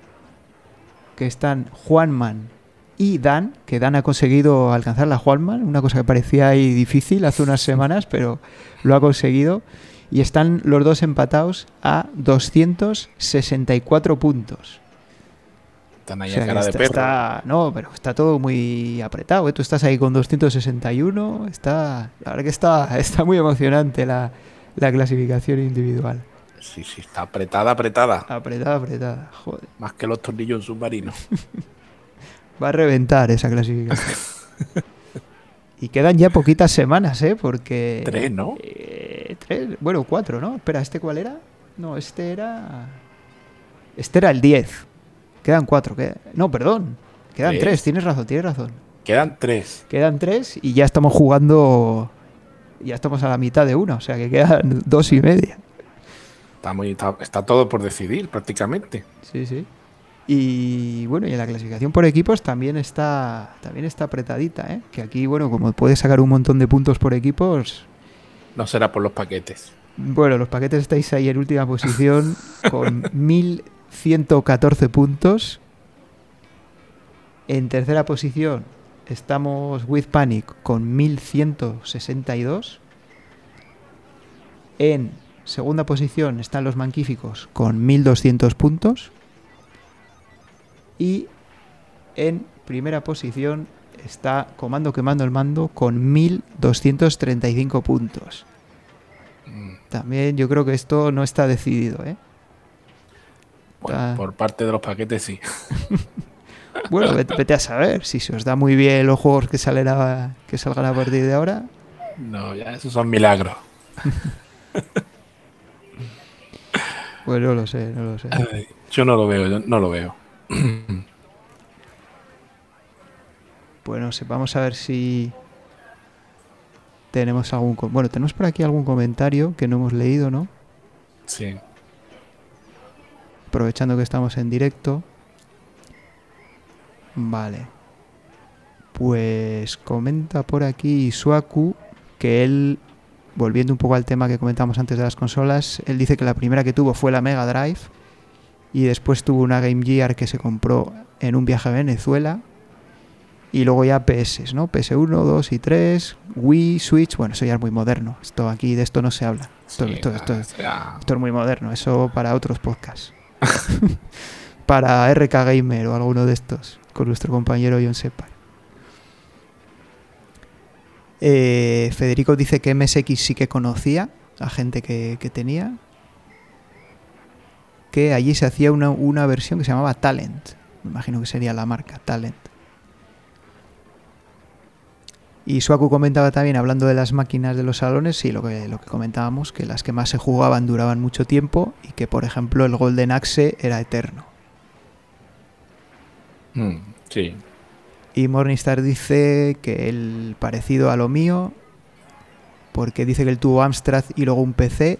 que están Juanman y Dan, que Dan ha conseguido alcanzar la Juanman, una cosa que parecía ahí difícil hace unas semanas, pero lo ha conseguido. Y están los dos empatados a 264 puntos. Están ahí O sea cara de está- perro. está- no, pero está todo muy apretado. ¿eh? Tú estás ahí con 261. Está, la verdad que está, está muy emocionante la, la clasificación individual. Sí, sí, está apretada, apretada. Apretada, apretada. Joder. Más que los tornillos en submarino. Va a reventar esa clasificación. y quedan ya poquitas semanas, ¿eh? Porque. Tres, ¿no? eh, tres, bueno, cuatro, ¿no? Espera, ¿este cuál era? No, este era. Este era el 10. Quedan cuatro. queda- No, perdón. Quedan ¿Tres? tres, tienes razón, tienes razón. Quedan tres. Quedan tres y ya estamos jugando. Ya estamos a la mitad de una, o sea que quedan dos y media. Está, muy, está, está todo por decidir, prácticamente. Sí, sí. Y bueno, y en la clasificación por equipos también está también está apretadita, ¿eh? Que aquí, bueno, como puedes sacar un montón de puntos por equipos, No será por los paquetes. Bueno, los paquetes estáis ahí en última posición con 1114 puntos. En tercera posición estamos With Panic con 1162. En segunda posición están los Manquíficos con 1200 puntos. Y en primera posición está Comando Quemando el Mando con 1235 puntos. También yo creo que esto no está decidido, ¿eh? Bueno, por parte de los paquetes sí. Bueno, vete, vete a saber. Si se os da muy bien los juegos que, salen a- que salgan a partir de ahora, No, ya esos son milagros. pues no lo sé, no lo sé. Ay, Yo no lo veo, yo no lo veo. Pues no sé, vamos a ver si tenemos algún... Bueno, tenemos por aquí algún comentario que no hemos leído, ¿no? Sí. Aprovechando que estamos en directo. Vale. Pues comenta por aquí Suaku que él, volviendo un poco al tema que comentamos antes de las consolas, él dice que la primera que tuvo fue la Mega Drive y después tuvo una Game Gear que se compró en un viaje a Venezuela y luego ya PS, ¿no? PS1, 2 y 3, Wii, Switch, bueno, eso ya es muy moderno. Esto aquí de esto no se habla. Esto, Sí, esto- esto- esto es muy moderno, eso para otros podcasts. para RK Gamer o alguno de estos, con nuestro compañero John Separ. Eh, Federico dice que MSX sí que conocía a gente que, que tenía. Que allí se hacía una, una versión que se llamaba Talent. Me imagino que sería la marca, Talent. Y Suaku comentaba también, hablando de las máquinas de los salones, sí, lo que, lo que comentábamos, que las que más se jugaban duraban mucho tiempo y que, por ejemplo, el Golden Axe era eterno. mm, sí. Y Morningstar dice que el parecido a lo mío, porque dice que él tuvo Amstrad y luego un PC.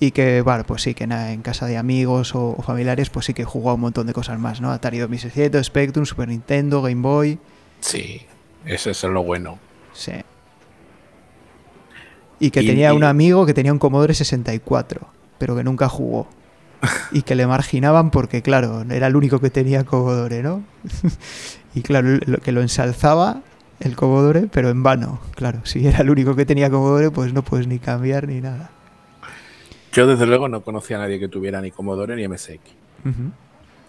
Y que, bueno, pues sí, que en casa de amigos o, o familiares, pues sí que jugó a un montón de cosas más, ¿no? Atari 2600, Spectrum, Super Nintendo, Game Boy. Sí. Ese es lo bueno. Sí. Y que Y- tenía y- un amigo que tenía un Commodore 64, pero que nunca jugó. Y que le marginaban porque, claro, era el único que tenía Commodore, ¿no? y claro, lo que lo ensalzaba el Commodore, pero en vano. Claro, si era el único que tenía Commodore, pues no puedes ni cambiar ni nada. Yo desde luego no conocía a nadie que tuviera ni Commodore ni MSX.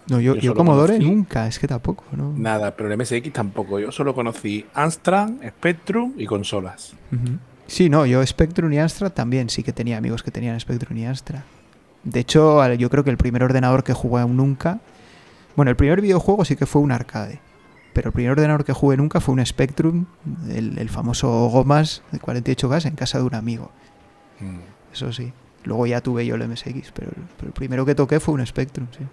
No, yo, Yo Commodore conocí- nunca, es que tampoco, ¿no? Nada, pero el MSX tampoco. Yo solo conocí Amstrad, Spectrum y consolas. Sí, no, yo Spectrum y Amstrad también sí que tenía amigos que tenían Spectrum y Amstrad. De hecho, yo creo que el primer ordenador que jugué nunca. Bueno, el primer videojuego sí que fue un arcade. Pero el primer ordenador que jugué nunca fue un Spectrum, el, el famoso Gomas de 48K en casa de un amigo. Mm. Eso sí. Luego ya tuve yo el MSX, pero, el- pero el primero que toqué fue un Spectrum, sí.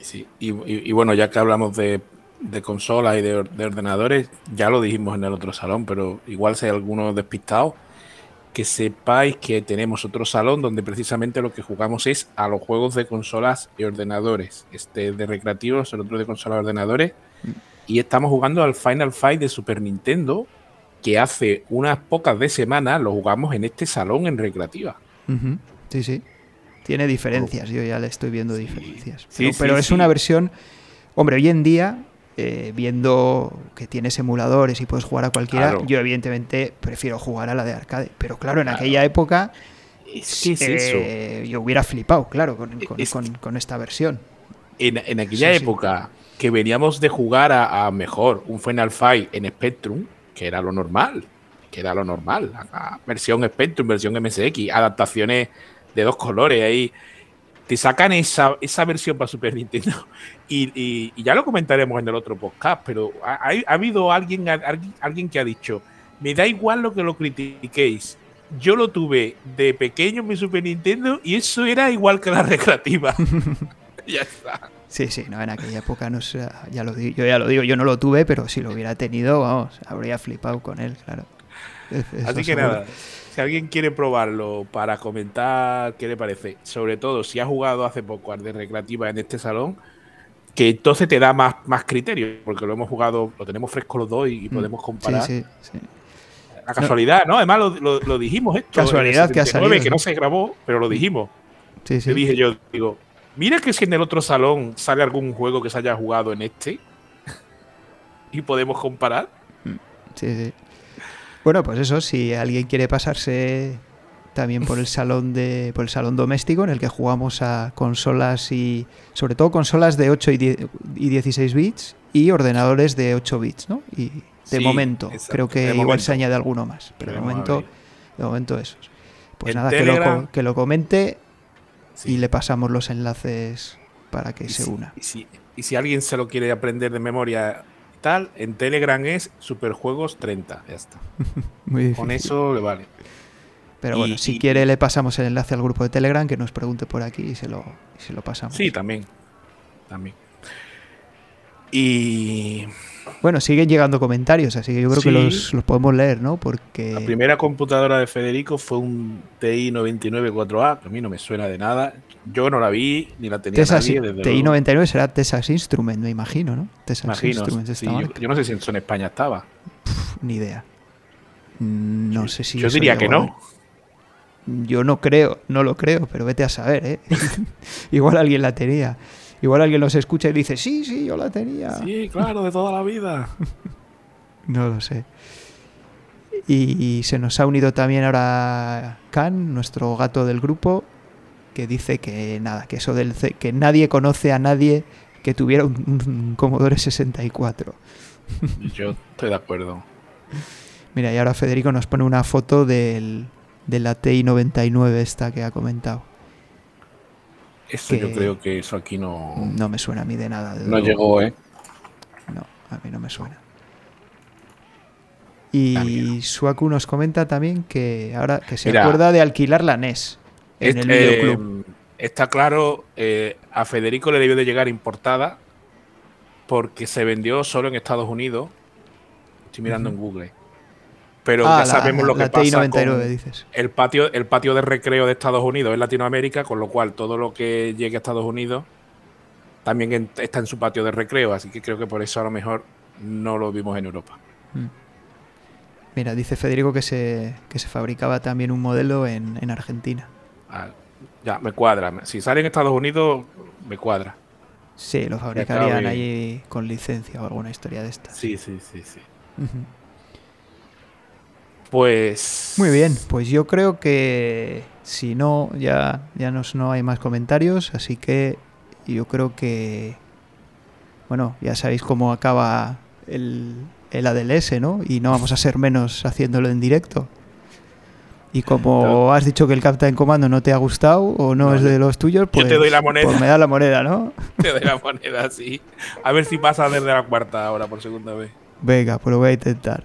Sí, y, y- y bueno, ya que hablamos de, de consolas y de, or- de ordenadores, ya lo dijimos en el otro salón, pero igual si hay algunos despistados, que sepáis que tenemos otro salón donde precisamente lo que jugamos es a los juegos de consolas y ordenadores. Este es de recreativos, el otro de consolas y ordenadores. Y estamos jugando al Final Fight de Super Nintendo, que hace unas pocas de semanas lo jugamos en este salón en recreativa. Sí, sí. Tiene diferencias, yo ya le estoy viendo diferencias. Sí, Pero, sí, es una versión. Hombre, hoy en día, eh, viendo que tienes emuladores y puedes jugar a cualquiera, Claro. yo evidentemente prefiero jugar a la de arcade. Pero claro, en Claro. aquella época Es que es eso. eh, yo hubiera flipado, claro, con, con- Es- con- con esta versión. En, en aquella época que veníamos de jugar a, a mejor un Final Fight en Spectrum, que era lo normal, que era lo normal, versión Spectrum, versión MSX, adaptaciones de dos colores ahí. Te sacan esa, esa versión para Super Nintendo. Y, y- y ya lo comentaremos en el otro podcast, pero ha habido alguien, alguien, alguien que ha dicho, me da igual lo que lo critiquéis. Yo lo tuve de pequeño en mi Super Nintendo y eso era igual que la recreativa. ya está. Sí, sí, no, en aquella época no sé, ya lo digo, yo ya lo digo, yo no lo tuve, pero si lo hubiera tenido, vamos, habría flipado con él, claro. Así que nada, si alguien quiere probarlo para comentar qué le parece, sobre todo si ha jugado hace poco al de recreativa en este salón, que entonces te da más, más criterio, porque lo hemos jugado, lo tenemos fresco los dos y, y Mm, podemos comparar. Sí, sí, sí. La casualidad, ¿no? Además lo, lo- lo dijimos esto. Casualidad que ha 79, salido, que ¿no? se grabó, pero lo dijimos. Sí, sí. dije yo, digo, mira que si en el otro salón sale algún juego que se haya jugado en este y podemos comparar. Sí, sí. Bueno, pues eso, si alguien quiere pasarse también por el salón de por el salón doméstico en el que jugamos a consolas y sobre todo consolas de 8 y, 10 y 16 bits y ordenadores de 8 bits, ¿no? Y de Sí, momento, exacto, creo que de igual momento. se añade alguno más, pero de momento, de momento esos. Pues nada, que lo, que lo comente Sí. y le pasamos los enlaces para que Y se si- una. Y si, y si alguien se lo quiere aprender de memoria tal, en Telegram es Superjuegos 30. Ya está. Muy. Con eso le vale. Pero y- bueno, si y- quiere le pasamos el enlace al grupo de Telegram que nos pregunte por aquí y se lo, y se lo pasamos. Sí, también. También. Y Bueno, siguen llegando comentarios, así que yo creo que los, los podemos leer, ¿no? la Porque primera computadora de Federico fue un TI 99 4A, que a mí no me suena de nada. Yo no la vi, ni la tenía Texas, nadie, desde luego. TI-99 será Texas Instrument, me imagino, ¿no? Texas Imagino, Instruments, sí, yo, no sé si en España estaba. Ni idea. Mm, No sé si yo diría que no. Yo no creo, no lo creo, pero vete a saber, ¿eh? Igual alguien la tenía. Igual alguien los escucha y dice, sí, sí, yo la tenía. Sí, claro, de toda la vida. No lo sé. Y, se nos ha unido también ahora Khan, nuestro gato del grupo, que dice que nada, que eso del C- que nadie conoce a nadie que tuviera un, un Commodore 64. Yo estoy de acuerdo. Mira, y ahora Federico nos pone una foto del, de la TI 99 esta que ha comentado. Eso yo creo que eso aquí no, No me suena a mí de nada. no llegó, ¿eh? No, a mí no me suena. A mí Y Suaku nos comenta también que ahora que se Mira. acuerda de alquilar la NES en el Este, videoclub. está claro, eh, a Federico le debió de llegar importada porque se vendió solo en Estados Unidos. Estoy mirando en Google. Pero Ah, ya sabemos lo que la pasa TI-99 con dices. el patio, el patio de recreo de Estados Unidos en Latinoamérica, con lo cual todo lo que llegue a Estados Unidos también en- está en su patio de recreo, así que creo que por eso a lo mejor no lo vimos en Europa. Mira, dice Federico que se, que se fabricaba también un modelo en, en Argentina. Ah, ya, me cuadra. Si sale en Estados Unidos, me cuadra. Sí, lo fabricarían allí con licencia o alguna historia de estas. Sí, sí, sí, sí. Pues. Muy bien, pues yo creo que si no, ya, ya nos, no hay más comentarios, así que yo creo que, bueno, ya sabéis cómo acaba el, el ADLS, ¿no? Y no vamos a ser menos haciéndolo en directo. Y como has dicho que el Captain Commando no te ha gustado o no, No, es yo- de los tuyos, pues, te doy la moneda. pues me da la moneda, ¿no? Te doy la moneda, sí. A ver si pasa desde la cuarta ahora por segunda vez. Venga, pues lo voy a intentar.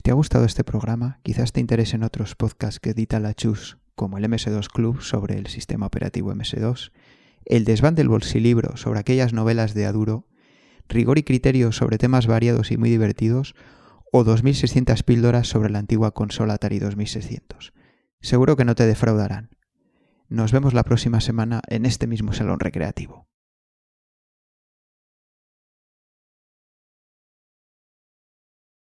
Si te ha gustado este programa, quizás te interesen otros podcasts que edita la Chus, como el MS2 Club sobre el sistema operativo MS2, el Desván del Bolsilibro sobre aquellas novelas de Aduro, Rigor y Criterio sobre temas variados y muy divertidos, o 2600 píldoras sobre la antigua consola Atari 2600. Seguro que no te defraudarán. Nos vemos la próxima semana en este mismo salón recreativo.